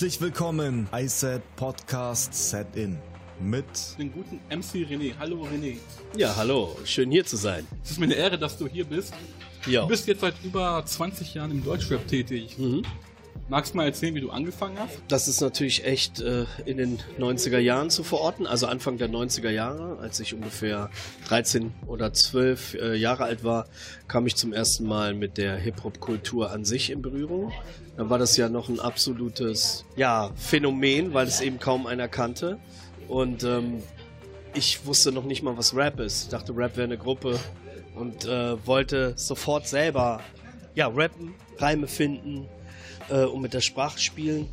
Herzlich willkommen, iSet Podcast Set In mit den guten MC René. Hallo René. Ja, hallo, schön hier zu sein. Es ist mir eine Ehre, dass du hier bist. Ja. Du bist jetzt seit über 20 Jahren im Deutschrap tätig. Mhm. Magst du mal erzählen, wie du angefangen hast? Das ist natürlich echt äh, in den 90er Jahren zu verorten, also Anfang der 90er Jahre, als ich ungefähr 13 oder 12 äh, Jahre alt war, kam ich zum ersten Mal mit der Hip-Hop-Kultur an sich in Berührung. Dann war das ja noch ein absolutes ja, Phänomen, weil es eben kaum einer kannte. Und ähm, ich wusste noch nicht mal, was Rap ist. Ich dachte, Rap wäre eine Gruppe und äh, wollte sofort selber ja, rappen, Reime finden, äh, und mit der Sprache spielen.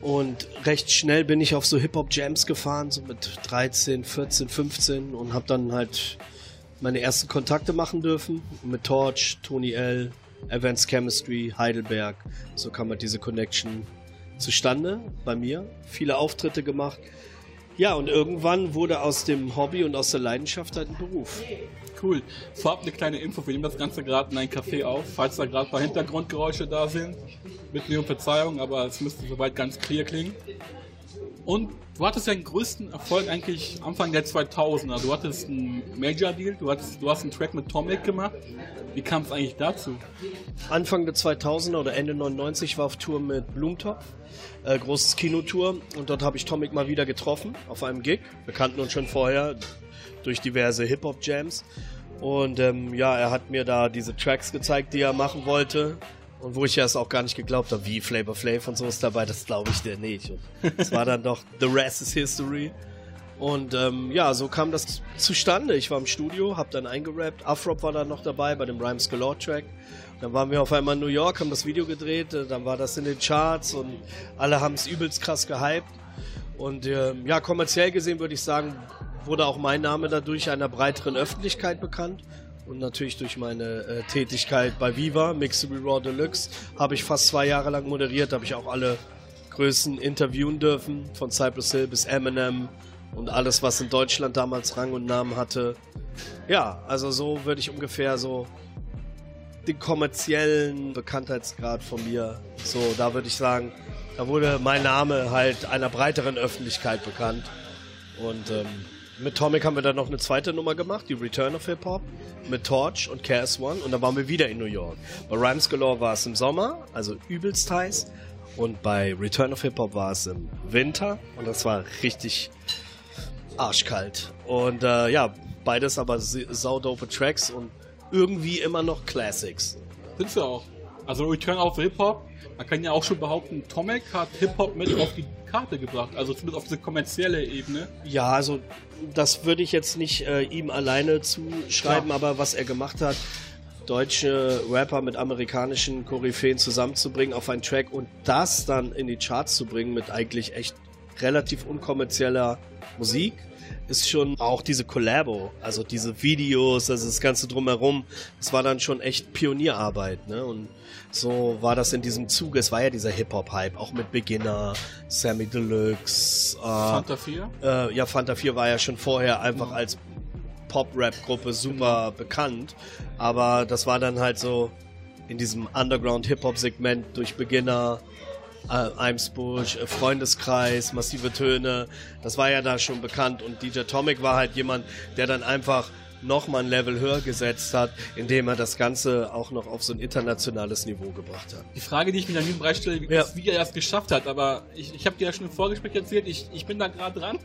Und recht schnell bin ich auf so Hip-Hop-Jams gefahren, so mit 13, 14, 15 und habe dann halt meine ersten Kontakte machen dürfen. Mit Torch, Tony L., Advanced Chemistry, Heidelberg. So kam halt diese Connection zustande bei mir. Viele Auftritte gemacht. Ja, und irgendwann wurde aus dem Hobby und aus der Leidenschaft halt ein Beruf. Cool. Vorab eine kleine Info. Wir nehmen das Ganze gerade in ein Café auf. Falls da gerade ein paar Hintergrundgeräusche da sind, mit mir um Verzeihung, aber es müsste soweit ganz clear klingen. Und du hattest ja den größten Erfolg eigentlich Anfang der 2000er. Du hattest einen Major Deal, du, hattest, du hast einen Track mit Tomic gemacht. Wie kam es eigentlich dazu? Anfang der 2000er oder Ende 99 war auf Tour mit Blumentopf, äh, großes Kinotour und dort habe ich Tomic mal wieder getroffen auf einem Gig. Wir kannten uns schon vorher durch diverse Hip-Hop-Jams und ähm, ja, er hat mir da diese Tracks gezeigt, die er machen wollte und wo ich ja es auch gar nicht geglaubt habe, wie Flavor Flav und so ist dabei, das glaube ich dir nicht. Es war dann doch The Rest is History. Und ähm, ja, so kam das zustande. Ich war im Studio, hab dann eingerappt. Afrop war dann noch dabei bei dem Rhymes Galore Track. Dann waren wir auf einmal in New York, haben das Video gedreht, äh, dann war das in den Charts und alle haben es übelst krass gehypt. Und ähm, ja, kommerziell gesehen würde ich sagen, wurde auch mein Name dadurch einer breiteren Öffentlichkeit bekannt. Und natürlich durch meine äh, Tätigkeit bei Viva, Mixable Raw Deluxe, habe ich fast zwei Jahre lang moderiert, habe ich auch alle Größen interviewen dürfen, von Cypress Hill bis Eminem, und alles, was in Deutschland damals Rang und Namen hatte. Ja, also so würde ich ungefähr so den kommerziellen Bekanntheitsgrad von mir, so da würde ich sagen, da wurde mein Name halt einer breiteren Öffentlichkeit bekannt. Und ähm, mit Tomic haben wir dann noch eine zweite Nummer gemacht, die Return of Hip Hop, mit Torch und KS One und dann waren wir wieder in New York. Bei Rhymes Galore war es im Sommer, also übelst heiß. Und bei Return of Hip Hop war es im Winter und das war richtig arschkalt. Und äh, ja, beides aber saudope Tracks und irgendwie immer noch Classics. Sind sie auch. Also Return of Hip Hop, man kann ja auch schon behaupten, Tomek hat Hip Hop mit auf die Karte gebracht, also zumindest auf diese kommerzielle Ebene. Ja, also das würde ich jetzt nicht äh, ihm alleine zuschreiben, ja. aber was er gemacht hat, deutsche Rapper mit amerikanischen Koryphäen zusammenzubringen auf einen Track und das dann in die Charts zu bringen mit eigentlich echt relativ unkommerzieller Musik ist schon auch diese Collabo, also diese Videos, also das Ganze drumherum, das war dann schon echt Pionierarbeit, ne? Und so war das in diesem Zuge, es war ja dieser Hip-Hop-Hype, auch mit Beginner, Sammy Deluxe, äh, Fanta 4? Äh, ja, Fanta 4 war ja schon vorher einfach mhm. als Pop-Rap-Gruppe super bekannt, aber das war dann halt so in diesem Underground-Hip-Hop-Segment durch Beginner, äh, Eimsbusch, äh, Freundeskreis, massive Töne. Das war ja da schon bekannt und DJ Tomic war halt jemand, der dann einfach nochmal ein Level höher gesetzt hat, indem er das Ganze auch noch auf so ein internationales Niveau gebracht hat. Die Frage, die ich mir dann Bereich stelle, ja. ist, wie er das geschafft hat. Aber ich, ich habe dir ja schon im Vorgespräch erzählt, ich, ich bin da gerade dran.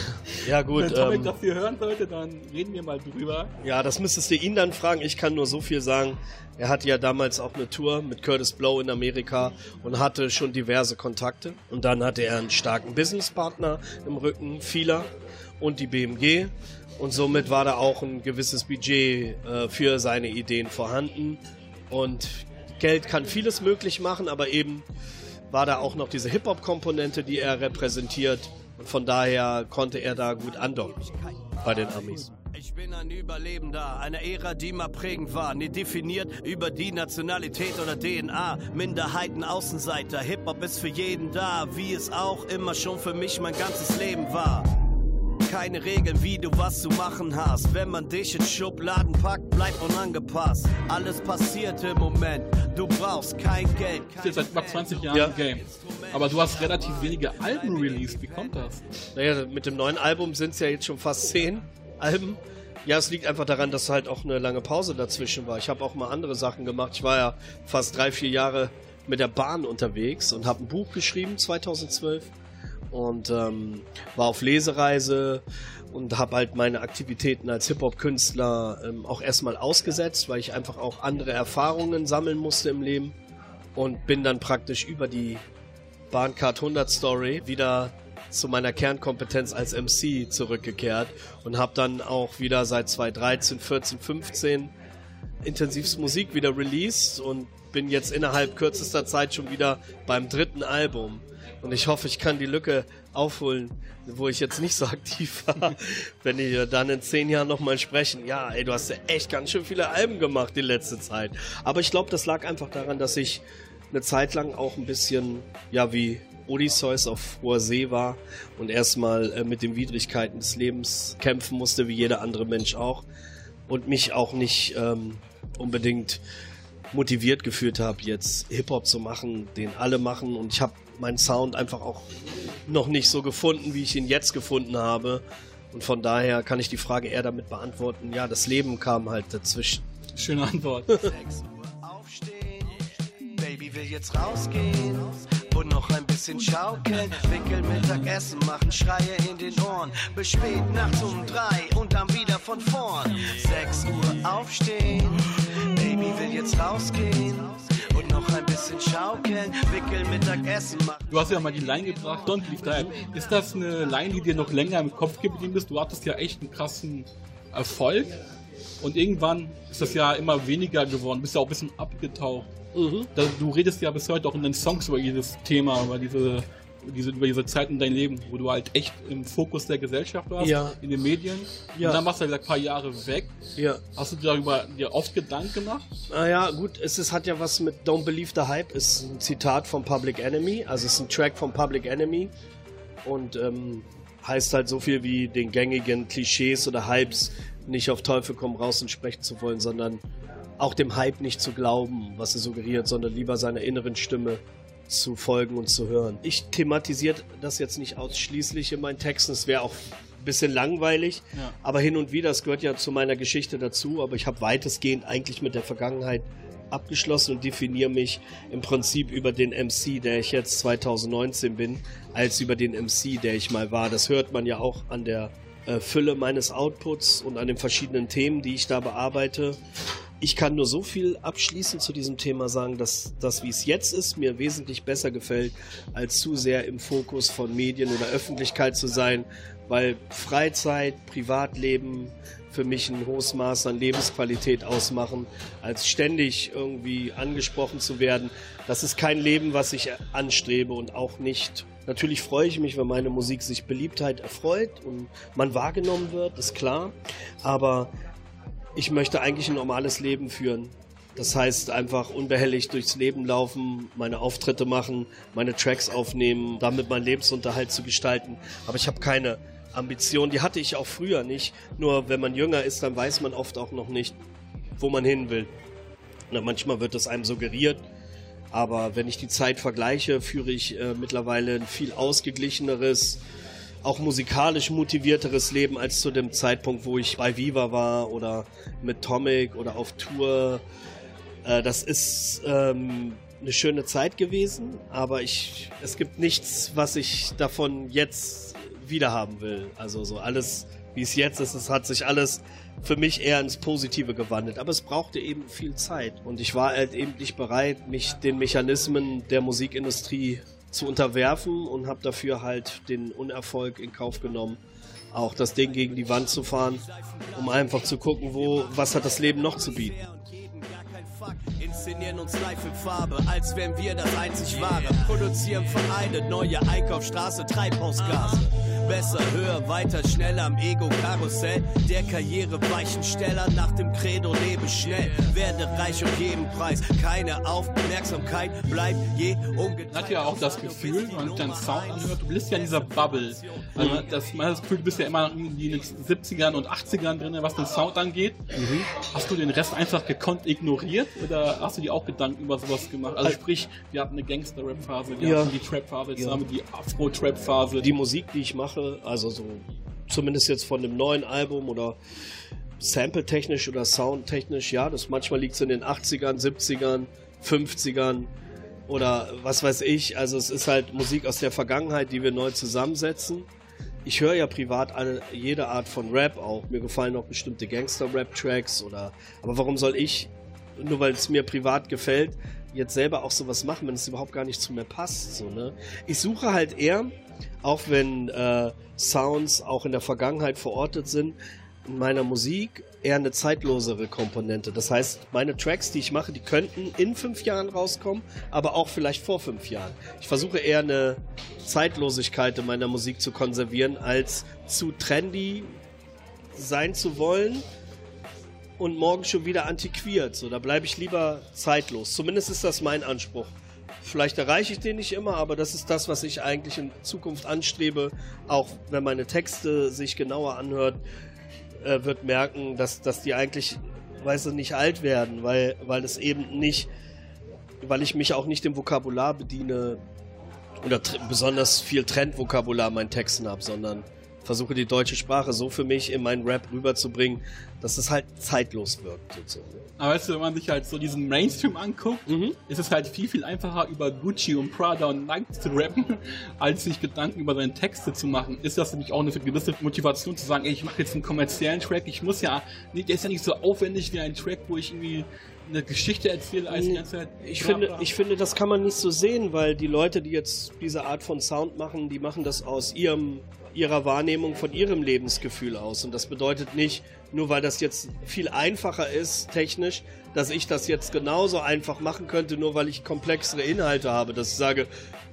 ja gut. Wenn Tomek ähm, das hier hören sollte, dann reden wir mal drüber. Ja, das müsstest du ihn dann fragen. Ich kann nur so viel sagen. Er hatte ja damals auch eine Tour mit Curtis Blow in Amerika und hatte schon diverse Kontakte. Und dann hatte er einen starken Businesspartner im Rücken, Fila und die BMG. Und somit war da auch ein gewisses Budget äh, für seine Ideen vorhanden. Und Geld kann vieles möglich machen, aber eben war da auch noch diese Hip-Hop-Komponente, die er repräsentiert. Und von daher konnte er da gut andocken bei den Amis. Ich bin ein Überlebender einer Ära, die mal prägend war. Nie definiert über die Nationalität oder DNA. Minderheiten, Außenseiter. Hip-Hop ist für jeden da, wie es auch immer schon für mich mein ganzes Leben war keine Regeln, wie du was zu machen hast. Wenn man dich in Schubladen packt, bleib unangepasst. Alles passiert im Moment, du brauchst kein Geld. Du bist jetzt seit über 20 Jahren Ja. im Game. Aber du hast relativ wenige Alben released. Wie kommt das? Naja, mit dem neuen Album sind es ja jetzt schon fast zehn Alben. Ja, es liegt einfach daran, dass halt auch eine lange Pause dazwischen war. Ich habe auch mal andere Sachen gemacht. Ich war ja fast drei, vier Jahre mit der Bahn unterwegs und habe ein Buch geschrieben 2012 und ähm, war auf Lesereise und habe halt meine Aktivitäten als Hip-Hop-Künstler ähm, auch erstmal ausgesetzt, weil ich einfach auch andere Erfahrungen sammeln musste im Leben und bin dann praktisch über die Bahncard 100 Story wieder zu meiner Kernkompetenz als MC zurückgekehrt und habe dann auch wieder seit 2013, 14, 15 intensivst Musik wieder released und bin jetzt innerhalb kürzester Zeit schon wieder beim dritten Album. Und ich hoffe, ich kann die Lücke aufholen, wo ich jetzt nicht so aktiv war, wenn wir dann in zehn Jahren nochmal sprechen. Ja, ey, du hast ja echt ganz schön viele Alben gemacht die letzte Zeit. Aber ich glaube, das lag einfach daran, dass ich eine Zeit lang auch ein bisschen, ja, wie Odysseus auf hoher See war und erstmal äh, mit den Widrigkeiten des Lebens kämpfen musste, wie jeder andere Mensch auch. Und mich auch nicht ähm, unbedingt motiviert gefühlt habe, jetzt Hip-Hop zu machen, den alle machen. Und ich habe meinen Sound einfach auch noch nicht so gefunden, wie ich ihn jetzt gefunden habe. Und von daher kann ich die Frage eher damit beantworten, ja, das Leben kam halt dazwischen. Schöne Antwort. 6 Uhr aufstehen, Baby will jetzt rausgehen und noch ein bisschen schaukeln, wickeln, Mittagessen machen, Schreie in den Ohren, bis spät nachts um drei und dann wieder von vorn. 6 Uhr aufstehen, Baby will jetzt rausgehen und noch ein bisschen schaukeln, wickeln, Mittagessen machen. Du hast ja mal die Line gebracht, Don't Leave Hype. Ist das eine Line, die dir noch länger im Kopf geblieben ist? Du hattest ja echt einen krassen Erfolg. Und irgendwann ist das ja immer weniger geworden, bist ja auch ein bisschen abgetaucht. Da, du redest ja bis heute auch in den Songs über dieses Thema, über diese, diese, über diese Zeit in deinem Leben, wo du halt echt im Fokus der Gesellschaft warst, Ja. in den Medien. Ja. Und dann warst du halt ein paar Jahre weg. Ja. Hast du darüber dir oft Gedanken gemacht? Naja, gut, es ist, hat ja was mit Don't Believe the Hype, ist ein Zitat von Public Enemy, also es ist ein Track von Public Enemy und ähm, heißt halt so viel wie den gängigen Klischees oder Hypes nicht auf Teufel komm raus entsprechen zu wollen, sondern auch dem Hype nicht zu glauben, was er suggeriert, sondern lieber seiner inneren Stimme zu folgen und zu hören. Ich thematisiere das jetzt nicht ausschließlich in meinen Texten, es wäre auch ein bisschen langweilig, Ja. aber hin und wieder, das gehört ja zu meiner Geschichte dazu, aber ich habe weitestgehend eigentlich mit der Vergangenheit abgeschlossen und definiere mich im Prinzip über den MC, der ich jetzt 2019 bin, als über den MC, der ich mal war. Das hört man ja auch an der äh, Fülle meines Outputs und an den verschiedenen Themen, die ich da bearbeite. Ich kann nur so viel abschließend zu diesem Thema sagen, dass das, wie es jetzt ist, mir wesentlich besser gefällt, als zu sehr im Fokus von Medien oder Öffentlichkeit zu sein, weil Freizeit, Privatleben für mich ein hohes Maß an Lebensqualität ausmachen, als ständig irgendwie angesprochen zu werden. Das ist kein Leben, was ich anstrebe und auch nicht. Natürlich freue ich mich, wenn meine Musik sich Beliebtheit erfreut und man wahrgenommen wird, ist klar. Aber ich möchte eigentlich ein normales Leben führen. Das heißt einfach unbehelligt durchs Leben laufen, meine Auftritte machen, meine Tracks aufnehmen, damit meinen Lebensunterhalt zu gestalten. Aber ich habe keine Ambition, die hatte ich auch früher nicht. Nur wenn man jünger ist, dann weiß man oft auch noch nicht, wo man hin will. Na, manchmal wird das einem suggeriert, aber wenn ich die Zeit vergleiche, führe ich äh, mittlerweile ein viel ausgeglicheneres, auch musikalisch motivierteres Leben als zu dem Zeitpunkt, wo ich bei Viva war oder mit Tomic oder auf Tour. Äh, das ist ähm, eine schöne Zeit gewesen, aber ich, es gibt nichts, was ich davon jetzt wiederhaben will. Also so alles, wie es jetzt ist, es hat sich alles für mich eher ins Positive gewandelt. Aber es brauchte eben viel Zeit und ich war halt eben nicht bereit, mich den Mechanismen der Musikindustrie zu unterwerfen und habe dafür halt den Unerfolg in Kauf genommen, auch das Ding gegen die Wand zu fahren, um einfach zu gucken, wo was hat das Leben noch zu bieten. Inszenieren uns live in Farbe, als wären wir das einzig wahre. Produzieren Vereine, neue Einkaufsstraße, Treibhausgase. Besser, höher, weiter, schneller am Ego-Karussell. Der Karriere-Weichensteller nach dem Credo lebe schnell, werde reich um jeden Preis. Keine Aufmerksamkeit, bleib je ungeteilt. Man hat ja auch das Gefühl, wenn man deinen Sound anhört, du bist ja in dieser Bubble. Also das, man hat das Gefühl, du bist ja immer irgendwie in den 70ern und 80ern drin, was den Sound angeht. Hast du den Rest einfach gekonnt ignoriert oder hast du dir auch Gedanken über sowas gemacht? Also sprich, wir hatten eine Gangster-Rap-Phase, wir Ja. hatten die Trap-Phase, jetzt Ja. haben wir die Afro-Trap-Phase. die Musik, die ich mache, also so zumindest jetzt von dem neuen Album oder sample-technisch oder soundtechnisch, ja, das manchmal liegt es in den 80ern, 70ern, 50ern oder was weiß ich. Also es ist halt Musik aus der Vergangenheit, die wir neu zusammensetzen. Ich höre ja privat alle, jede Art von Rap auch. Mir gefallen auch bestimmte Gangster-Rap-Tracks oder. Aber warum soll ich, nur weil es mir privat gefällt, jetzt selber auch sowas machen, wenn es überhaupt gar nicht zu mir passt? So, ne? Ich suche halt eher, auch wenn äh, Sounds auch in der Vergangenheit verortet sind, in meiner Musik eher eine zeitlosere Komponente. Das heißt, meine Tracks, die ich mache, die könnten in fünf Jahren rauskommen, aber auch vielleicht vor fünf Jahren. Ich versuche eher eine Zeitlosigkeit in meiner Musik zu konservieren, als zu trendy sein zu wollen und morgen schon wieder antiquiert. So, da bleibe ich lieber zeitlos. Zumindest ist das mein Anspruch. Vielleicht erreiche ich den nicht immer, aber das ist das, was ich eigentlich in Zukunft anstrebe. Auch wenn meine Texte sich genauer anhört, äh, wird merken, dass, dass die eigentlich, weißt du, nicht alt werden, weil, weil es eben nicht, weil ich mich auch nicht im Vokabular bediene oder besonders viel Trendvokabular in meinen Texten habe, sondern versuche die deutsche Sprache so für mich in meinen Rap rüberzubringen, dass es halt zeitlos wirkt. Sozusagen. Aber weißt du, wenn man sich halt so diesen Mainstream anguckt, Mhm. ist es halt viel, viel einfacher, über Gucci und Prada und Nike zu rappen, als sich Gedanken über seine Texte zu machen. Ist das nämlich auch eine gewisse Motivation zu sagen, ey, ich mache jetzt einen kommerziellen Track, ich muss ja, nee, der ist ja nicht so aufwendig wie ein Track, wo ich irgendwie eine Geschichte erzähle als die ganze Zeit. Ich finde, ich finde, das kann man nicht so sehen, weil die Leute, die jetzt diese Art von Sound machen, die machen das aus ihrem, ihrer Wahrnehmung von ihrem Lebensgefühl aus. Und das bedeutet nicht, nur weil das jetzt viel einfacher ist, technisch, dass ich das jetzt genauso einfach machen könnte, nur weil ich komplexere Inhalte habe, dass ich sage,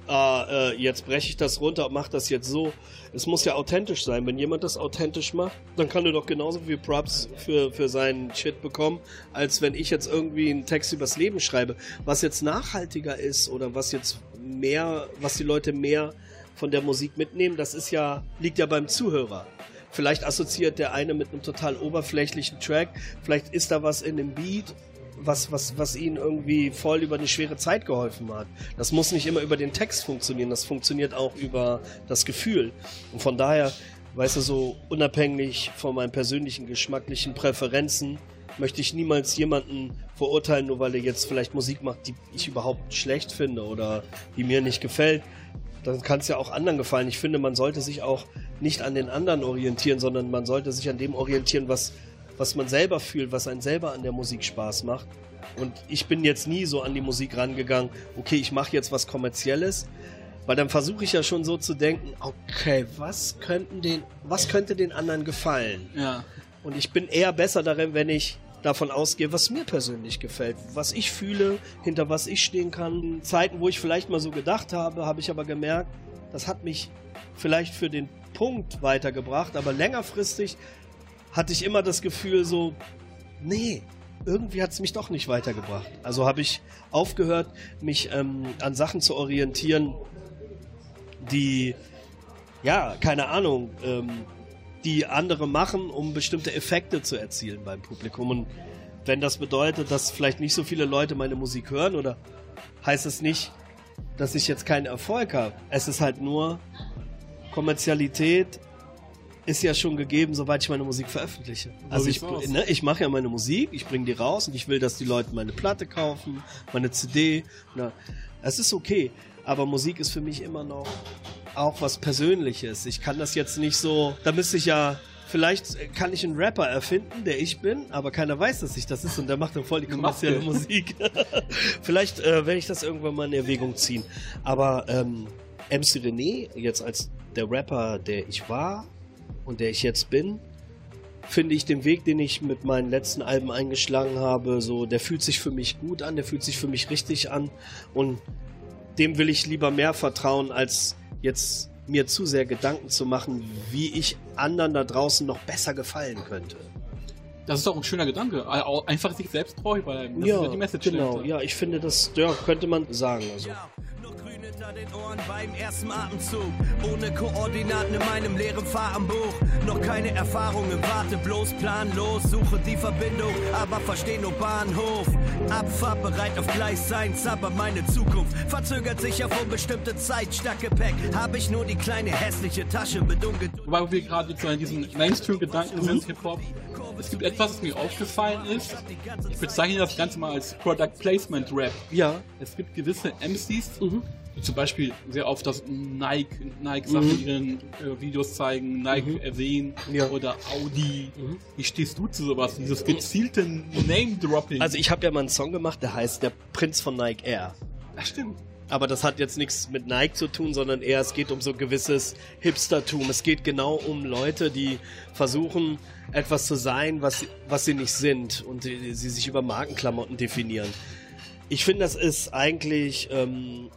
ah, äh, jetzt breche ich das runter und mache das jetzt so. Es muss ja authentisch sein. Wenn jemand das authentisch macht, dann kann er doch genauso viel Props für, für seinen Shit bekommen, als wenn ich jetzt irgendwie einen Text übers Leben schreibe. Was jetzt nachhaltiger ist oder was jetzt mehr, was die Leute mehr von der Musik mitnehmen, das ist ja, liegt ja beim Zuhörer. Vielleicht assoziiert der eine mit einem total oberflächlichen Track, vielleicht ist da was in dem Beat, was, was, was ihnen irgendwie voll über eine schwere Zeit geholfen hat. Das muss nicht immer über den Text funktionieren, das funktioniert auch über das Gefühl. Und von daher, weißt du, so unabhängig von meinen persönlichen geschmacklichen Präferenzen, möchte ich niemals jemanden verurteilen, nur weil er jetzt vielleicht Musik macht, die ich überhaupt schlecht finde oder die mir nicht gefällt. Dann kann es ja auch anderen gefallen. Ich finde, man sollte sich auch nicht an den anderen orientieren, sondern man sollte sich an dem orientieren, was, was man selber fühlt, was einen selber an der Musik Spaß macht. Und ich bin jetzt nie so an die Musik rangegangen, okay, ich mache jetzt was Kommerzielles, weil dann versuche ich ja schon so zu denken, okay, was könnten den, was könnte den anderen gefallen? Ja. Und ich bin eher besser darin, wenn ich davon ausgehe, was mir persönlich gefällt, was ich fühle, hinter was ich stehen kann. In Zeiten, wo ich vielleicht mal so gedacht habe, habe ich aber gemerkt, das hat mich vielleicht für den Punkt weitergebracht, aber längerfristig hatte ich immer das Gefühl so, nee, irgendwie hat es mich doch nicht weitergebracht. Also habe ich aufgehört, mich ähm, an Sachen zu orientieren, die, ja, keine Ahnung, ähm, die andere machen, um bestimmte Effekte zu erzielen beim Publikum. Und wenn das bedeutet, dass vielleicht nicht so viele Leute meine Musik hören, oder heißt es nicht, dass ich jetzt keinen Erfolg habe? Es ist halt nur, Kommerzialität ist ja schon gegeben, sobald ich meine Musik veröffentliche. Also ich, ne, ich mache ja meine Musik, ich bringe die raus und ich will, dass die Leute meine Platte kaufen, meine CD. Na, es ist okay, aber Musik ist für mich immer noch auch was Persönliches. Ich kann das jetzt nicht so, da müsste ich ja, vielleicht kann ich einen Rapper erfinden, der ich bin, aber keiner weiß, dass ich das ist und der macht dann voll die kommerzielle. Musik. vielleicht äh, werde ich das irgendwann mal in Erwägung ziehen. Aber ähm, MC René, jetzt als der Rapper, der ich war und der ich jetzt bin, finde ich den Weg, den ich mit meinen letzten Alben eingeschlagen habe, so, der fühlt sich für mich gut an, der fühlt sich für mich richtig an und dem will ich lieber mehr vertrauen, als jetzt mir zu sehr Gedanken zu machen, wie ich anderen da draußen noch besser gefallen könnte. Das ist doch ein schöner Gedanke. Einfach sich selbst treu bleiben. Das ist ja die Message genau. dahinter. Ja, ich finde, das ja, könnte man sagen. Also. Hinter den Ohren beim ersten Atemzug. Ohne Koordinaten in meinem leeren Fahrenbuch. Noch keine Erfahrungen, warte bloß planlos. Suche die Verbindung, aber versteh nur Bahnhof. Abfahrt bereit auf Gleis sein, zapper meine Zukunft. Verzögert sich auf unbestimmte Zeit, stark Gepäck. Habe ich nur die kleine hässliche Tasche Ungeduld. Wobei wir gerade so in diesen Mainstream-Gedanken sind, Hip-Hop. Es gibt etwas, was mir aufgefallen ist. Ich bezeichne das Ganze mal als Product Placement Rap. Ja. Es gibt gewisse MCs, die zum Beispiel sehr oft das Nike, Nike-Sachen in ihren äh, Videos zeigen, Nike erwähnen Ja. oder Audi. Wie stehst du zu sowas? Dieses gezielte Name-Dropping. Also ich habe ja mal einen Song gemacht, der heißt Der Prinz von Nike Air. das stimmt. Aber das hat jetzt nichts mit Nike zu tun, sondern eher es geht um so gewisses Hipstertum. Es geht genau um Leute, die versuchen, etwas zu sein, was, was sie nicht sind und sie sich über Markenklamotten definieren. Ich finde, das ist eigentlich, ähm,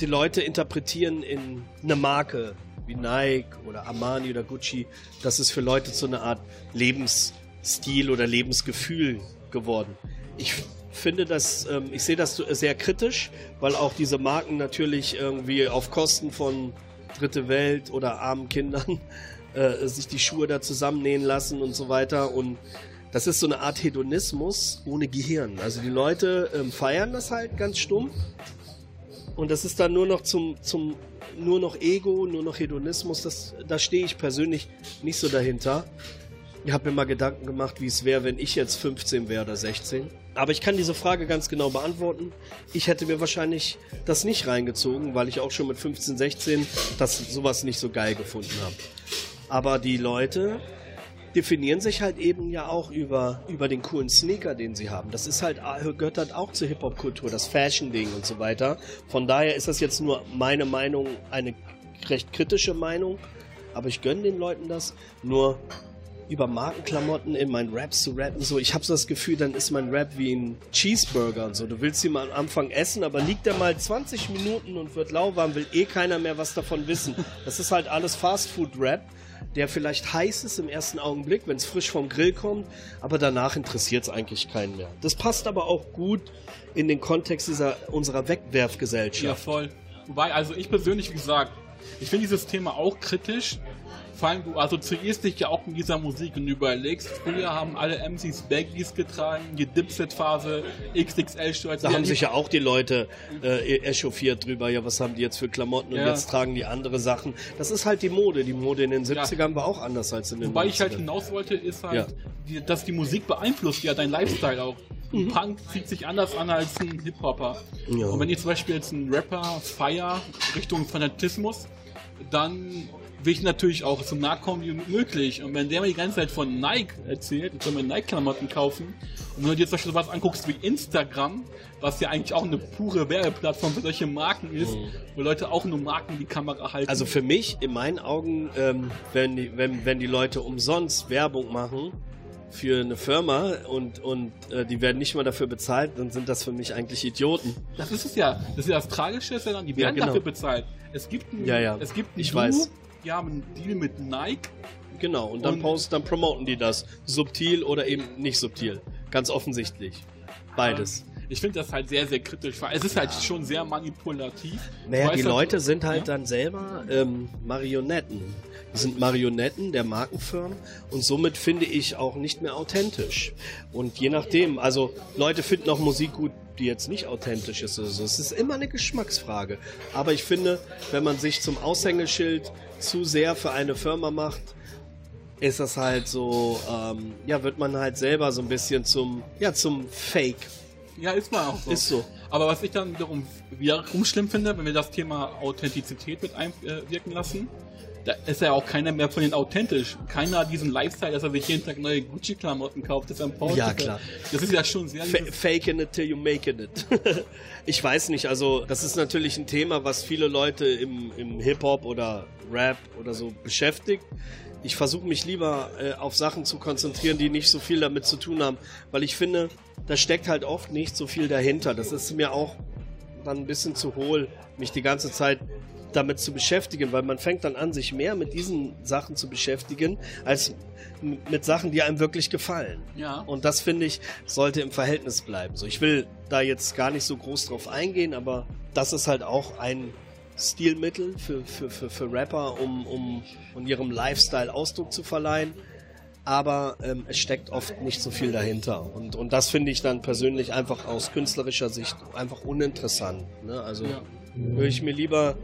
die Leute interpretieren in eine Marke wie Nike oder Armani oder Gucci, das ist für Leute so eine Art Lebensstil oder Lebensgefühl geworden. Ich finde das, ähm, ich sehe das sehr kritisch, weil auch diese Marken natürlich irgendwie auf Kosten von Dritte Welt oder armen Kindern äh, sich die Schuhe da zusammennähen lassen und so weiter und das ist so eine Art Hedonismus ohne Gehirn. Also die Leute ähm, feiern das halt ganz stumpf und das ist dann nur noch zum, zum nur noch Ego, nur noch Hedonismus. Das, da stehe ich persönlich nicht so dahinter. Ich habe mir mal Gedanken gemacht, wie es wäre, wenn ich jetzt 15 wäre oder 16. Aber ich kann diese Frage ganz genau beantworten. Ich hätte mir wahrscheinlich das nicht reingezogen, weil ich auch schon mit 15, 16 das sowas nicht so geil gefunden habe. Aber die Leute definieren sich halt eben ja auch über, über den coolen Sneaker, den sie haben. Das ist halt, gehört halt auch zur Hip-Hop-Kultur, das Fashion-Ding und so weiter. Von daher ist das jetzt nur meine Meinung, eine recht kritische Meinung. Aber ich gönne den Leuten das. Nur über Markenklamotten in meinen Raps zu rappen, so, ich habe so das Gefühl, dann ist mein Rap wie ein Cheeseburger und so. Du willst ihn mal am Anfang essen, aber liegt er mal 20 Minuten und wird lauwarm, will eh keiner mehr was davon wissen. Das ist halt alles Fastfood-Rap, der vielleicht heiß ist im ersten Augenblick, wenn es frisch vom Grill kommt, aber danach interessiert es eigentlich keinen mehr. Das passt aber auch gut in den Kontext dieser, unserer Ja, Wegwerfgesellschaft. voll. Wobei, also ich persönlich, wie gesagt, ich finde dieses Thema auch kritisch. Vor allem, du assoziierst dich ja auch mit dieser Musik und überlegst, früher haben alle MCs Baggies getragen, die Dipset-Phase, XXL-Shirts. Da haben sich ja auch die Leute äh, echauffiert drüber, ja, was haben die jetzt für Klamotten und Ja. jetzt tragen die andere Sachen. Das ist halt die Mode. Die Mode in den 70ern war auch anders als in den Wobei ich halt 90ern. hinaus wollte, ist halt, Ja. die, dass die Musik beeinflusst ja dein Lifestyle auch. Ein Punk zieht sich anders an als ein Hip-Hopper. Mhm. Ja. Und wenn ihr zum Beispiel jetzt einen Rapper feier Richtung Fanatismus, dann will ich natürlich auch so nah kommen wie möglich. Und wenn der mir die ganze Zeit von Nike erzählt, ich soll mir Nike-Klamotten kaufen, und wenn du dir zum Beispiel sowas anguckst wie Instagram, was ja eigentlich auch eine pure Werbeplattform für solche Marken ist, wo Leute auch nur Marken die Kamera halten. Mhm. Also für mich, in meinen Augen, ähm, wenn, die, wenn, wenn die Leute umsonst Werbung machen für eine Firma und, und äh, die werden nicht mal dafür bezahlt, dann sind das für mich eigentlich Idioten. Das ist es ja. Das ist ja das Tragische, ist ja dann, die Ja, werden genau. dafür bezahlt. Es gibt ein, Ja, ja. Es gibt ein Ich Duo, weiß. Die haben einen Deal mit Nike. Genau, und dann Und- posten, dann promoten die das. Subtil oder eben nicht subtil. Ganz offensichtlich. Beides. Ich finde das halt sehr, sehr kritisch, weil es ist halt schon sehr manipulativ. Naja, die halt- Leute sind halt Ja? dann selber ähm, Marionetten. Sind Marionetten der Markenfirmen und somit finde ich auch nicht mehr authentisch. Und je nachdem, also Leute finden auch Musik gut, die jetzt nicht authentisch ist oder so. Es ist immer eine Geschmacksfrage. Aber ich finde, wenn man sich zum Aushängeschild zu sehr für eine Firma macht, ist das halt so, ähm, ja, wird man halt selber so ein bisschen zum, ja, zum Fake. Ja, ist mal auch so. Ist so. Aber was ich dann wiederum, wiederum schlimm finde, wenn wir das Thema Authentizität mit einwirken lassen, da ist ja auch keiner mehr von den authentisch. Keiner hat diesen Lifestyle, dass er sich jeden Tag neue Gucci-Klamotten kauft, das er im Ja, klar. Das ist ja schon sehr... Fa faking it till you making it. ich weiß nicht, also das ist natürlich ein Thema, was viele Leute im, im Hip-Hop oder Rap oder so beschäftigt. Ich versuche mich lieber äh, auf Sachen zu konzentrieren, die nicht so viel damit zu tun haben, weil ich finde, da steckt halt oft nicht so viel dahinter. Das ist mir auch dann ein bisschen zu hohl, mich die ganze Zeit damit zu beschäftigen, weil man fängt dann an, sich mehr mit diesen Sachen zu beschäftigen, als mit Sachen, die einem wirklich gefallen. Ja. Und das finde ich, sollte im Verhältnis bleiben. So, ich will da jetzt gar nicht so groß drauf eingehen, aber das ist halt auch ein Stilmittel für, für, für, für Rapper, um, um, um ihrem Lifestyle Ausdruck zu verleihen. Aber ähm, es steckt oft nicht so viel dahinter. Und, und das finde ich dann persönlich einfach aus künstlerischer Sicht einfach uninteressant. Ne? Also Ja. höre ich mir lieber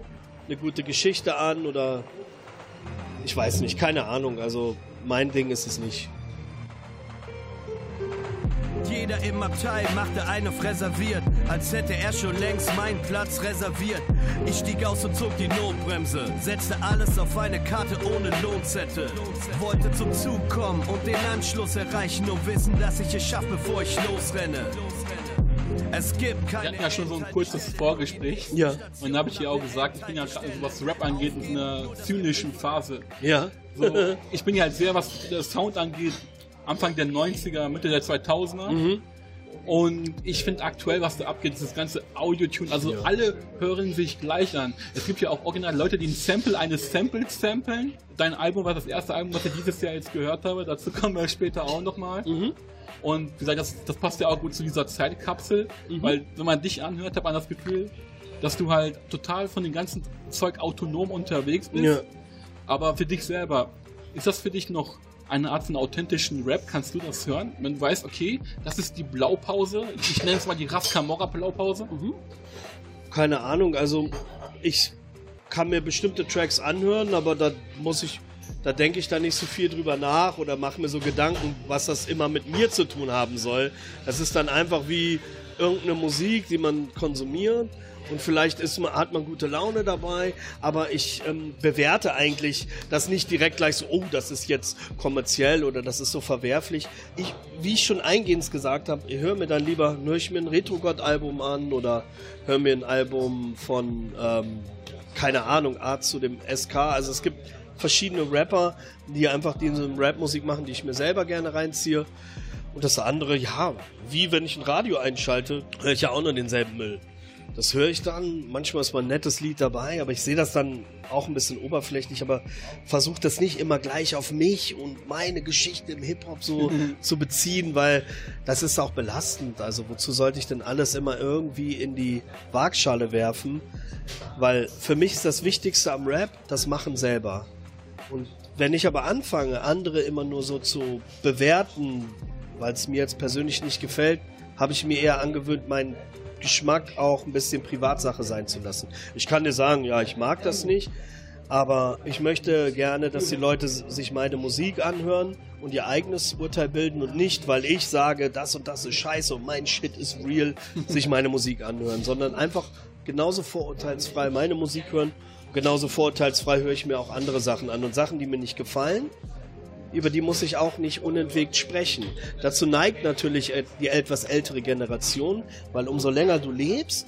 eine gute Geschichte an oder ich weiß nicht, keine Ahnung. Also mein Ding ist es nicht. Jeder im Abteil machte einen auf reserviert, als hätte er schon längst meinen Platz reserviert. Ich stieg aus und zog die Notbremse, setzte alles auf eine Karte ohne Lohnzettel. Wollte zum Zug kommen und den Anschluss erreichen und wissen, dass ich es schaffe, bevor ich losrenne. Es gibt Wir keine hatten ja schon so ein kurzes Vorgespräch. Ja. Und da habe ich dir auch gesagt, ich bin ja gerade, also was Rap angeht, in einer zynischen Phase. Ja. So, ich bin ja halt sehr, was der Sound angeht, Anfang der 90er, Mitte der 2000er. Und ich finde aktuell, was da abgeht, dieses ganze Audio-Tune, also alle hören sich gleich an. Es gibt ja auch original Leute, die ein Sample eines Samples samplen. Dein Album war das erste Album, was ich dieses Jahr jetzt gehört habe. Dazu kommen wir später auch nochmal. Und wie gesagt, das, das passt ja auch gut zu dieser Zeitkapsel, weil wenn man dich anhört, hat man das Gefühl, dass du halt total von dem ganzen Zeug autonom unterwegs bist. Ja. Aber für dich selber, ist das für dich noch eine Art von authentischen Rap? Kannst du das hören? Wenn du weißt, okay, das ist die Blaupause, ich nenne es mal die Ras Camorra Blaupause. Keine Ahnung, also ich kann mir bestimmte Tracks anhören, aber da muss ich, da denke ich dann nicht so viel drüber nach oder mache mir so Gedanken, was das immer mit mir zu tun haben soll. Das ist dann einfach wie irgendeine Musik, die man konsumiert und vielleicht ist man, hat man gute Laune dabei, aber ich ähm, bewerte eigentlich das nicht direkt gleich so, oh, das ist jetzt kommerziell oder das ist so verwerflich. Ich, wie ich schon eingehend gesagt habe, ich höre mir dann lieber, höre ich mir ein Retro-God-Album an oder höre mir ein Album von, ähm, keine Ahnung, Art zu dem SK. Also es gibt verschiedene Rapper, die einfach diese Rap-Musik machen, die ich mir selber gerne reinziehe. Und das andere, ja, wie wenn ich ein Radio einschalte, höre ich ja auch nur denselben Müll. Das höre ich dann. Manchmal ist mal ein nettes Lied dabei, aber ich sehe das dann auch ein bisschen oberflächlich, aber versuche das nicht immer gleich auf mich und meine Geschichte im Hip-Hop so zu beziehen, weil das ist auch belastend. Also wozu sollte ich denn alles immer irgendwie in die Waagschale werfen? Weil für mich ist das Wichtigste am Rap das Machen selber. Und wenn ich aber anfange, andere immer nur so zu bewerten, weil es mir jetzt persönlich nicht gefällt, habe ich mir eher angewöhnt, meinen Geschmack auch ein bisschen Privatsache sein zu lassen. Ich kann dir sagen, ja, ich mag das nicht, aber ich möchte gerne, dass die Leute sich meine Musik anhören und ihr eigenes Urteil bilden und nicht, weil ich sage, das und das ist scheiße und mein Shit ist real, sich meine Musik anhören, sondern einfach genauso vorurteilsfrei meine Musik hören. Genauso vorurteilsfrei höre ich mir auch andere Sachen an und Sachen, die mir nicht gefallen, über die muss ich auch nicht unentwegt sprechen. Dazu neigt natürlich äh, die etwas ältere Generation, weil umso länger du lebst,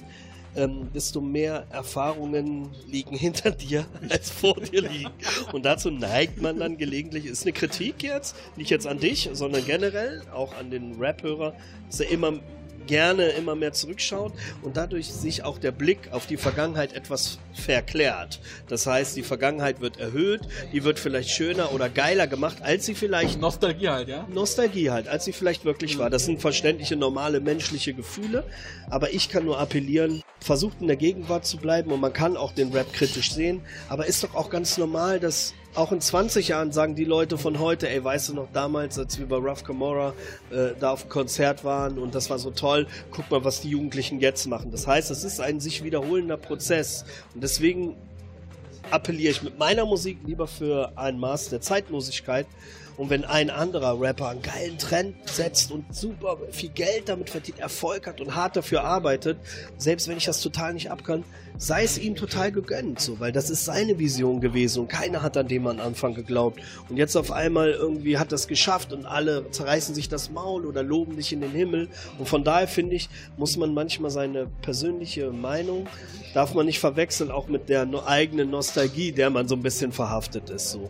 ähm, desto mehr Erfahrungen liegen hinter dir, als vor dir liegen. Und dazu neigt man dann gelegentlich, ist eine Kritik jetzt, nicht jetzt an dich, sondern generell auch an den Rap-Hörer, dass er immer gerne immer mehr zurückschaut und dadurch sich auch der Blick auf die Vergangenheit etwas verklärt. Das heißt, die Vergangenheit wird erhöht, die wird vielleicht schöner oder geiler gemacht, als sie vielleicht Nostalgie halt, ja? Nostalgie halt, als sie vielleicht wirklich war. Das sind verständliche, normale menschliche Gefühle. Aber ich kann nur appellieren, versucht in der Gegenwart zu bleiben und man kann auch den Rap kritisch sehen. Aber ist doch auch ganz normal, dass auch in 20 Jahren sagen die Leute von heute, ey, weißt du noch damals, als wir bei Rough Camorra äh, da auf dem Konzert waren und das war so toll, guck mal, was die Jugendlichen jetzt machen. Das heißt, es ist ein sich wiederholender Prozess. Und deswegen appelliere ich mit meiner Musik lieber für ein Maß der Zeitlosigkeit. Und wenn ein anderer Rapper einen geilen Trend setzt und super viel Geld damit verdient, Erfolg hat und hart dafür arbeitet, selbst wenn ich das total nicht abkann, sei es ihm total gegönnt, so, weil das ist seine Vision gewesen und keiner hat an dem am Anfang geglaubt. Und jetzt auf einmal irgendwie hat das geschafft und alle zerreißen sich das Maul oder loben dich in den Himmel. Und von daher finde ich, muss man manchmal seine persönliche Meinung, darf man nicht verwechseln, auch mit der eigenen Nostalgie, der man so ein bisschen verhaftet ist, so.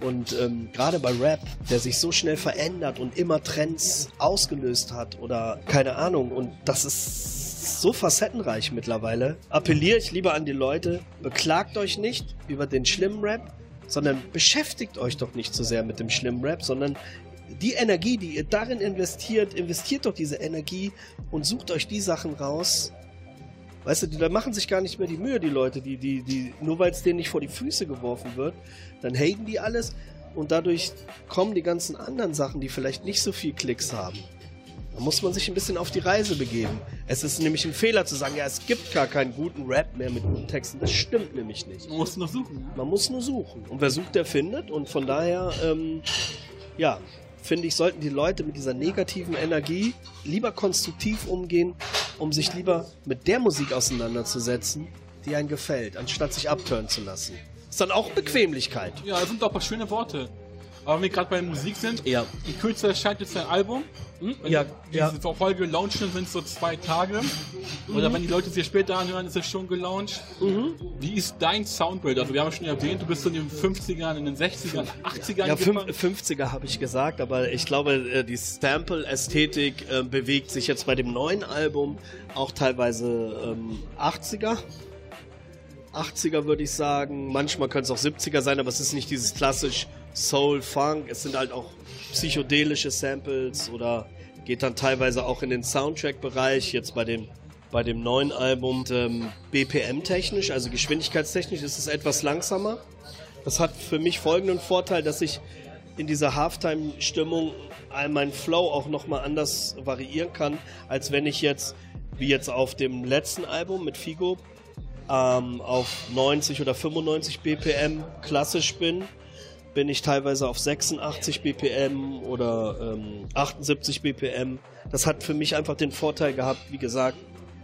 Und ähm, gerade bei Rap, der sich so schnell verändert und immer Trends ausgelöst hat oder keine Ahnung, und das ist so facettenreich mittlerweile. Appelliere ich lieber an die Leute, beklagt euch nicht über den schlimmen Rap, sondern beschäftigt euch doch nicht so sehr mit dem schlimmen Rap, sondern die Energie, die ihr darin investiert, investiert doch diese Energie und sucht euch die Sachen raus. Weißt du, da machen sich gar nicht mehr die Mühe, die Leute, die, die, die, nur weil es denen nicht vor die Füße geworfen wird, dann haten die alles und dadurch kommen die ganzen anderen Sachen, die vielleicht nicht so viel Klicks haben. Da muss man sich ein bisschen auf die Reise begeben. Es ist nämlich ein Fehler zu sagen, ja, es gibt gar keinen guten Rap mehr mit guten Texten. Das stimmt nämlich nicht. Man muss noch suchen. Man muss nur suchen. Und wer sucht, der findet. Und von daher, ähm, ja, finde ich, sollten die Leute mit dieser negativen Energie lieber konstruktiv umgehen, um sich lieber mit der Musik auseinanderzusetzen, die einem gefällt, anstatt sich abtören zu lassen. Ist dann auch Bequemlichkeit. Ja, das sind doch ein paar schöne Worte. Aber wenn wir gerade bei Musik sind, Ja. in Kürze erscheint jetzt ein Album. Hm? Wenn Ja, diese ja. Folge launchen, sind es so zwei Tage. Oder wenn die Leute es hier später anhören, ist es schon gelauncht. Wie ist dein Soundbild? Also wir haben schon erwähnt, du bist in den 50ern, in den 60ern, 80ern Ja, gefangen. 50er habe ich gesagt, aber ich glaube, äh, die Sample-Ästhetik äh, bewegt sich jetzt bei dem neuen Album auch teilweise ähm, 80er. 80er würde ich sagen, manchmal können es auch 70er sein, aber es ist nicht dieses klassisch Soul, Funk, es sind halt auch psychedelische Samples oder geht dann teilweise auch in den Soundtrack-Bereich, jetzt bei dem, bei dem neuen Album. Ähm, BPM-technisch, also geschwindigkeitstechnisch ist es etwas langsamer. Das hat für mich folgenden Vorteil, dass ich in dieser Halftime-Stimmung meinen Flow auch nochmal anders variieren kann, als wenn ich jetzt, wie jetzt auf dem letzten Album mit Figo, ähm, auf 90 oder 95 BPM klassisch bin, bin ich teilweise auf 86 BPM oder ähm, 78 BPM. Das hat für mich einfach den Vorteil gehabt, wie gesagt,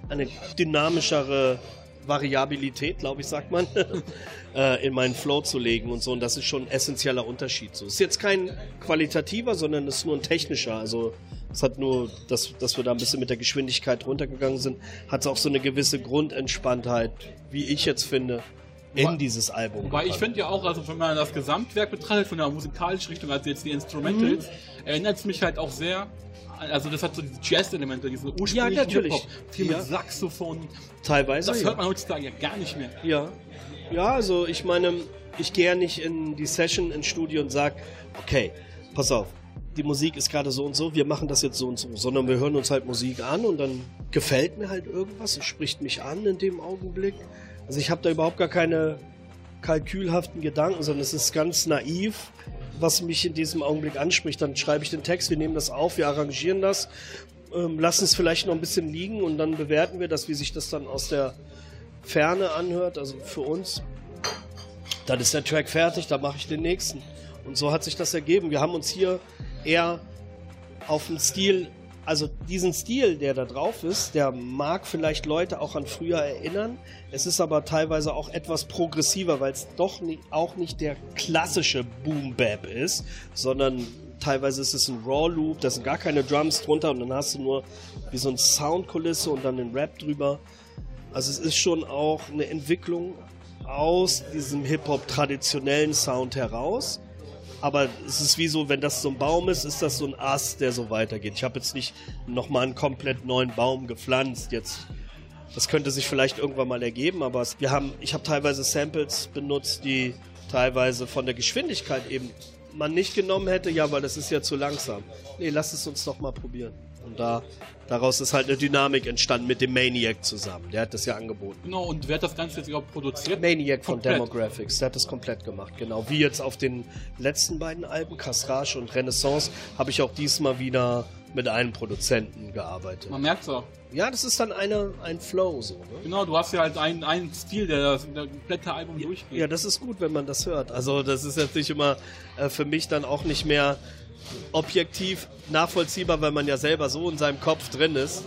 eine dynamischere Variabilität, glaube ich, sagt man, äh, in meinen Flow zu legen und so. Und das ist schon ein essentieller Unterschied. So ist jetzt kein qualitativer, sondern ist nur ein technischer. Also es hat nur, dass, dass wir da ein bisschen mit der Geschwindigkeit runtergegangen sind, hat auch so eine gewisse Grundentspanntheit, wie ich jetzt finde, in Wobei- dieses Album. Wobei ich finde ja auch, also wenn man das Gesamtwerk betrachtet, von der musikalischen Richtung, also jetzt die Instrumentals, erinnert es mich halt auch sehr, also das hat so diese Jazz-Elemente, diese ursprünglichen natürlich. Hip-Hop, viel Ja. mit Saxophon, Teilweise. das ja. hört man heutzutage ja gar nicht mehr. Ja. Ja, also ich meine, ich gehe ja nicht in die Session ins Studio und sag, okay, pass auf, die Musik ist gerade so und so, wir machen das jetzt so und so, sondern wir hören uns halt Musik an und dann gefällt mir halt irgendwas, es spricht mich an in dem Augenblick. Also ich habe da überhaupt gar keine kalkülhaften Gedanken, sondern es ist ganz naiv, was mich in diesem Augenblick anspricht. Dann schreibe ich den Text, wir nehmen das auf, wir arrangieren das, ähm, lassen es vielleicht noch ein bisschen liegen und dann bewerten wir das, wie sich das dann aus der Ferne anhört, also für uns. Dann ist der Track fertig, dann mache ich den nächsten. Und so hat sich das ergeben. Wir haben uns hier eher auf den Stil, also diesen Stil, der da drauf ist, der mag vielleicht Leute auch an früher erinnern. Es ist aber teilweise auch etwas progressiver, weil es doch nicht, auch nicht der klassische Boom Bap ist, sondern teilweise ist es ein Raw Loop, da sind gar keine Drums drunter und dann hast du nur wie so ein Soundkulisse und dann den Rap drüber. Also es ist schon auch eine Entwicklung aus diesem Hip-Hop traditionellen Sound heraus. Aber es ist wie so, wenn das so ein Baum ist, ist das so ein Ast, der so weitergeht. Ich habe jetzt nicht nochmal einen komplett neuen Baum gepflanzt. Jetzt, das könnte sich vielleicht irgendwann mal ergeben, aber wir haben, ich habe teilweise Samples benutzt, die teilweise von der Geschwindigkeit eben man nicht genommen hätte, ja, weil das ist ja zu langsam. Nee, lass es uns doch mal probieren. Und da, daraus ist halt eine Dynamik entstanden mit dem Maniac zusammen. Der hat das ja angeboten. Genau, und wer hat das Ganze jetzt überhaupt produziert? Maniac von Komplett. Demographics, der hat das komplett gemacht, genau. Wie jetzt auf den letzten beiden Alben, Castrage und Renaissance, habe ich auch diesmal wieder mit einem Produzenten gearbeitet. Man merkt's auch. Ja, das ist dann eine, ein Flow so. Ne? Genau, du hast ja halt einen, einen Stil, der das komplette Album durchgeht. Ja, das ist gut, wenn man das hört. Also das ist jetzt nicht immer äh, für mich dann auch nicht mehr objektiv nachvollziehbar, weil man ja selber so in seinem Kopf drin ist.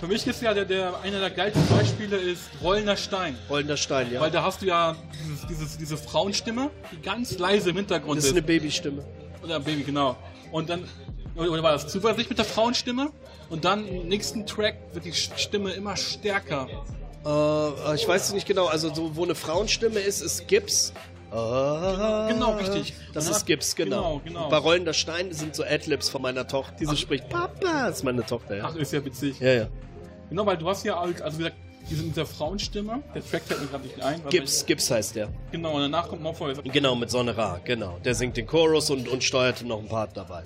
Für mich ist ja der, der einer der geilsten Beispiele ist Rollender Stein. Rollender Stein, ja. Weil da hast du ja dieses, dieses, diese Frauenstimme, die ganz leise im Hintergrund das ist. ist eine Babystimme. Oder Baby, genau. Und dann, oder war das Zuversicht mit der Frauenstimme? Und dann im nächsten Track wird die Stimme immer stärker. Äh, ich weiß es nicht genau. Also so, wo eine Frauenstimme ist, ist Gips. Ah, Genau, richtig. Das ist Gips, genau. genau, genau. Bei Rollender Stein sind so Adlibs von meiner Tochter. Diese spricht Papa, ist meine Tochter, ja. Ach, ist ja witzig. Ja, ja. Genau, weil du hast ja als, also wie gesagt, diese, diese Frauenstimme, der Track fällt mir gerade nicht ein. Gips, Gips heißt der. ich- Genau, und danach kommt Mofo. Genau, mit Sonne Ra, genau. Der singt den Chorus und, und steuerte noch ein Part dabei.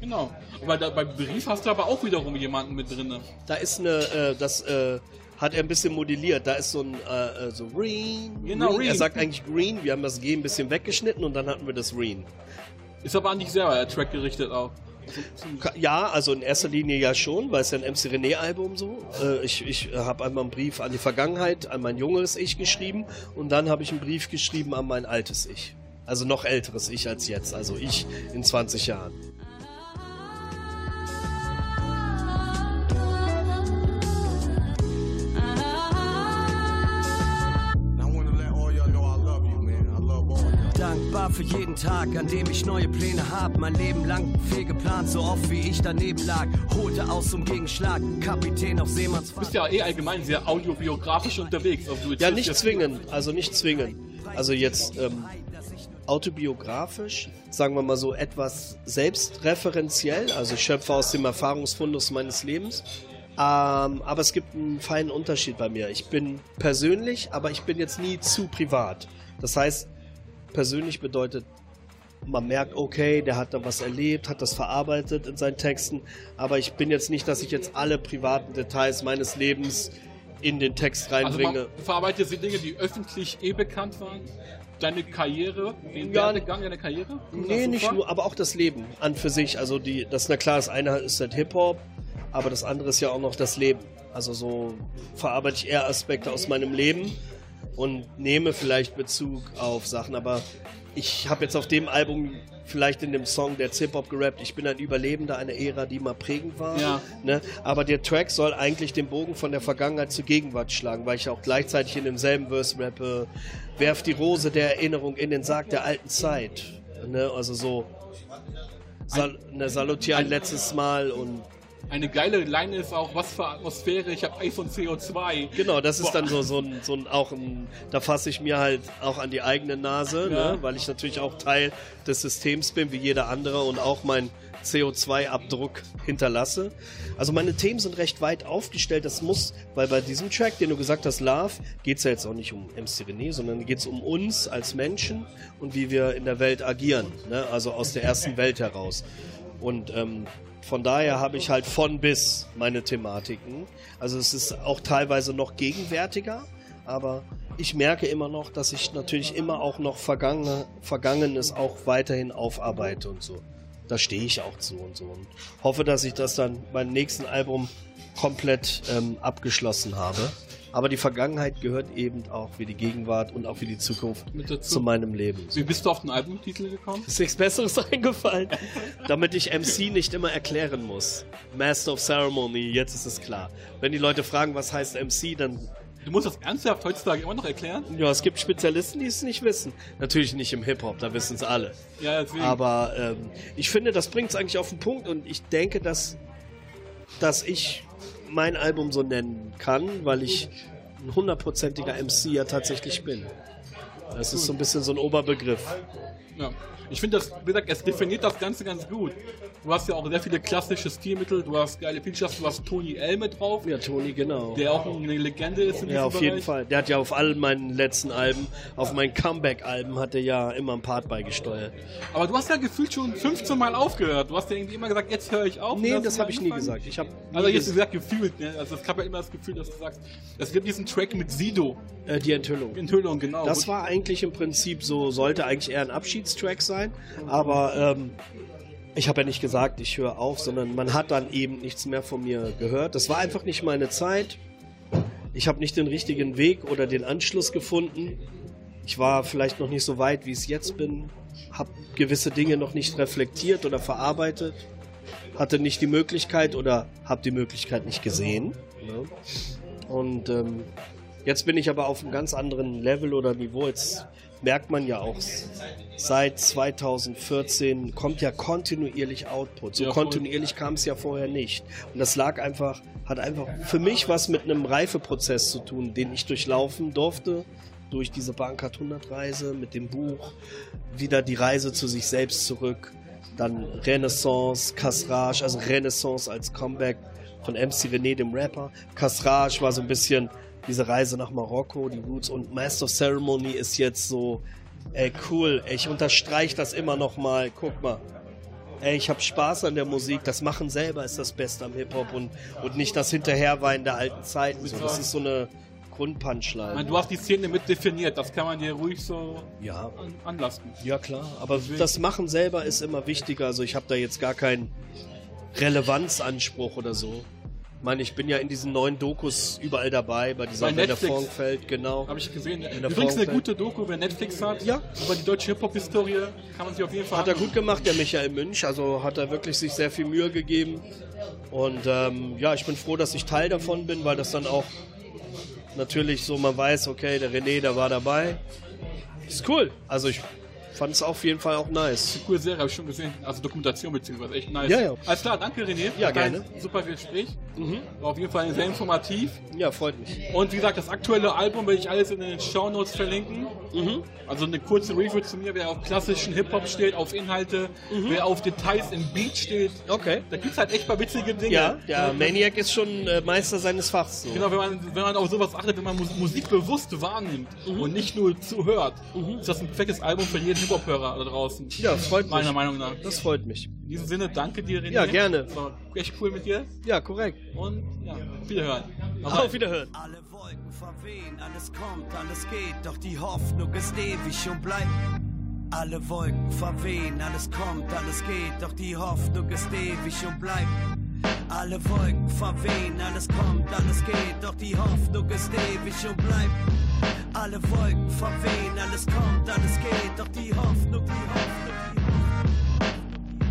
Genau. Aber da, beim Brief hast du aber auch wiederum jemanden mit drin. Da ist eine, äh, das äh, hat er ein bisschen modelliert. Da ist so ein, äh, äh, so Green. Genau, green. Er sagt eigentlich Green. Wir haben das G ein bisschen weggeschnitten und dann hatten wir das Green. Ist aber an dich selber der Track gerichtet auch. Ja, also in erster Linie ja schon, weil es ja ein MC René-Album so. Äh, ich ich habe einmal einen Brief an die Vergangenheit, an mein junges Ich geschrieben und dann habe ich einen Brief geschrieben an mein altes Ich. Also noch älteres Ich als jetzt, also ich in 20 Jahren. Dankbar für jeden Tag, an dem ich neue Pläne hab. Mein Leben lang viel geplant, so oft wie ich daneben lag. Holte aus zum Gegenschlag, Kapitän auf Du Seemannsfahrt. bist ja eh allgemein sehr audiobiografisch unterwegs. Du Ja, nicht zwingend, also nicht zwingend. Also jetzt ähm, autobiografisch, sagen wir mal so etwas selbstreferenziell, also ich schöpfe aus dem Erfahrungsfundus meines Lebens. Ähm, aber es gibt einen feinen Unterschied bei mir. Ich bin persönlich, aber ich bin jetzt nie zu privat. Das heißt, persönlich bedeutet, man merkt, okay, der hat da was erlebt, hat das verarbeitet in seinen Texten, aber ich bin jetzt nicht, dass ich jetzt alle privaten Details meines Lebens in den Text Also reinbringe. man, du verarbeitest die Dinge, die öffentlich eh bekannt waren. Deine Karriere, den Ja, Werdegang deiner Karriere? Kommt Nee, nicht vor? nur, aber auch das Leben an für sich. Also die, das na klar, das eine ist halt Hip-Hop, aber das andere ist ja auch noch das Leben. Also so verarbeite ich eher Aspekte aus meinem Leben und nehme vielleicht Bezug auf Sachen, aber ich habe jetzt auf dem Album vielleicht in dem Song der Hip-Hop gerappt, ich bin ein Überlebender einer Ära, die mal prägend war. Ja. Ne? Aber der Track soll eigentlich den Bogen von der Vergangenheit zur Gegenwart schlagen, weil ich auch gleichzeitig in demselben Verse rappe, werf die Rose der Erinnerung in den Sarg der alten Zeit. Ne? Also so, sal ne, salutier ein letztes Mal und Eine geile Line ist auch, was für Atmosphäre, ich habe Eis und CO2. Genau, das ist Boah. dann so, so ein, so ein, auch ein, da fasse ich mir halt auch an die eigene Nase, Ja. ne? weil ich natürlich auch Teil des Systems bin, wie jeder andere und auch meinen CO2-Abdruck hinterlasse. Also meine Themen sind recht weit aufgestellt, das muss, weil bei diesem Track, den du gesagt hast, Love, geht es ja jetzt auch nicht um MC René, sondern geht es um uns als Menschen und wie wir in der Welt agieren, ne? also aus der ersten Welt heraus. Und ähm, von daher habe ich halt von bis meine Thematiken. Also es ist auch teilweise noch gegenwärtiger, aber ich merke immer noch, dass ich natürlich immer auch noch Vergangene, Vergangenes auch weiterhin aufarbeite und so. Da stehe ich auch zu und so. Und hoffe, dass ich das dann beim nächsten Album komplett ähm, abgeschlossen habe. Aber die Vergangenheit gehört eben auch wie die Gegenwart und auch wie die Zukunft zu meinem Leben. Wie bist du auf den Albumtitel gekommen? Ist nichts Besseres eingefallen, damit ich MC nicht immer erklären muss. Master of Ceremony, jetzt ist es klar. Wenn die Leute fragen, was heißt MC, dann Du musst das ernsthaft heutzutage immer noch erklären? ja, es gibt Spezialisten, die es nicht wissen. Natürlich nicht im Hip Hop, da wissen es alle. Ja, deswegen. Aber ähm, ich finde, das bringt es eigentlich auf den Punkt und ich denke, dass, dass ich mein Album so nennen kann, weil ich ein hundertprozentiger MC ja tatsächlich bin. Das ist so ein bisschen so ein Oberbegriff. Ja. Ich finde das, wie gesagt, es definiert das Ganze ganz gut. Du hast ja auch sehr viele klassische Stilmittel, du hast geile Features, du hast Tony mit drauf, Ja, Toni, genau. der auch eine Legende ist in Ja, auf jeden Bereich. Fall. Der hat ja auf all meinen letzten Alben, auf meinen Comeback-Alben hat er ja immer einen Part beigesteuert. Aber du hast ja gefühlt schon 15 Mal aufgehört. Du hast ja irgendwie immer gesagt, jetzt höre ich auf. Nee, das habe ich nie gesagt. Ich habe Also jetzt gesagt gefühlt, ne? Also es gab ja immer das Gefühl, dass du sagst, es gibt diesen Track mit Sido. äh, die Enthüllung. Enthüllung, genau. Das war eigentlich im Prinzip so, sollte eigentlich eher ein Abschiedstrack sein, aber ähm, ich habe ja nicht gesagt, ich höre auf, sondern man hat dann eben nichts mehr von mir gehört. Das war einfach nicht meine Zeit. Ich habe nicht den richtigen Weg oder den Anschluss gefunden. Ich war vielleicht noch nicht so weit, wie ich es jetzt bin, habe gewisse Dinge noch nicht reflektiert oder verarbeitet, hatte nicht die Möglichkeit oder habe die Möglichkeit nicht gesehen. Ne? Und ähm, Jetzt bin ich aber auf einem ganz anderen Level oder Niveau. Jetzt merkt man ja auch, seit 2014 kommt ja kontinuierlich Output. So Ja, kontinuierlich kam es ja vorher nicht. Und das lag einfach, hat einfach für mich was mit einem Reifeprozess zu tun, den ich durchlaufen durfte. Durch diese Bankart 100 Reise mit dem Buch, wieder die Reise zu sich selbst zurück, dann Renaissance, Kasrage, also Renaissance als Comeback von MC René, dem Rapper. Kasraj war so ein bisschen diese Reise nach Marokko, die Roots und Master Ceremony ist jetzt so, ey cool, ey, ich unterstreiche das immer noch mal, guck mal. Ey, ich habe Spaß an der Musik, das Machen selber ist das Beste am Hip-Hop und, und nicht das Hinterherweinen der alten Zeiten. So, das ist so eine Grundpunchline. meine, du hast die Szene mit definiert, das kann man dir ruhig so Ja, an, anlasten. Ja, klar. Aber das Machen selber ist immer wichtiger. Also ich habe da jetzt gar keinen Relevanzanspruch oder so. Ich meine, ich bin ja in diesen neuen Dokus überall dabei, bei dieser Bei Wenn der. Fonk genau. Habe ich gesehen. der Übrigens eine gute Doku, wer Netflix hat. Ja. Über die deutsche Hip-Hop-Historie kann man sich auf jeden Fall Hat er gut gemacht, der Michael Münch. Also hat er wirklich sich sehr viel Mühe gegeben. Und ähm, ja, ich bin froh, dass ich Teil davon bin, weil das dann auch natürlich so, man weiß, okay, der René, der war dabei. Ist cool. Also ich fand es auf jeden Fall auch nice. Coole Serie, habe ich schon gesehen. Also Dokumentation beziehungsweise echt nice. Ja, ja. Alles klar, danke René. Ja, gerne. Super Gespräch. Mhm. War auf jeden Fall sehr informativ. Ja, freut mich. Und wie gesagt, das aktuelle Album werde ich alles in den Shownotes verlinken. Mhm. Also eine kurze Review zu mir, wer auf klassischen Hip-Hop steht, auf Inhalte, wer auf Details im Beat steht. Mhm. Okay. Da gibt es halt echt paar witzige Dinge. Ja, der Maniac ist schon äh, Meister seines Fachs. So. Genau, wenn man, wenn man auf sowas achtet, wenn man Mus- Musik bewusst wahrnimmt Mhm. und nicht nur zuhört, ist das ein perfektes Album für jeden Hip-Hop-Hörer da draußen. Ja, freut mich. Meiner Meinung nach. Das freut mich. In diesem Sinne, danke dir, René. Ja, gerne. Das war echt cool mit dir. Ja, korrekt. Und ja, wiederhören. Auf Wiederhören. Alle Wolken verwehen, alles kommt, alles geht, doch die Hoffnung ist ewig und bleibt. Alle Wolken verwehen, alles kommt, alles geht, doch die Hoffnung ist ewig und bleibt. Alle Wolken verwehen, alles kommt, alles geht, doch die Hoffnung ist ewig und bleibt. Alle Wolken verwehen, alles kommt, alles geht, doch die Hoffnung, die Hoffnung.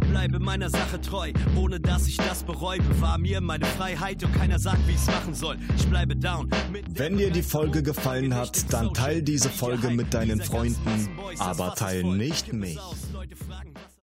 Bleibe meiner Sache treu, ohne dass ich das bereue. Bewahr mir meine Freiheit und keiner sagt, wie ich's machen soll. Ich bleibe down. Wenn dir die Folge gefallen hat, dann teil diese Folge mit deinen Freunden, aber teil nicht mich.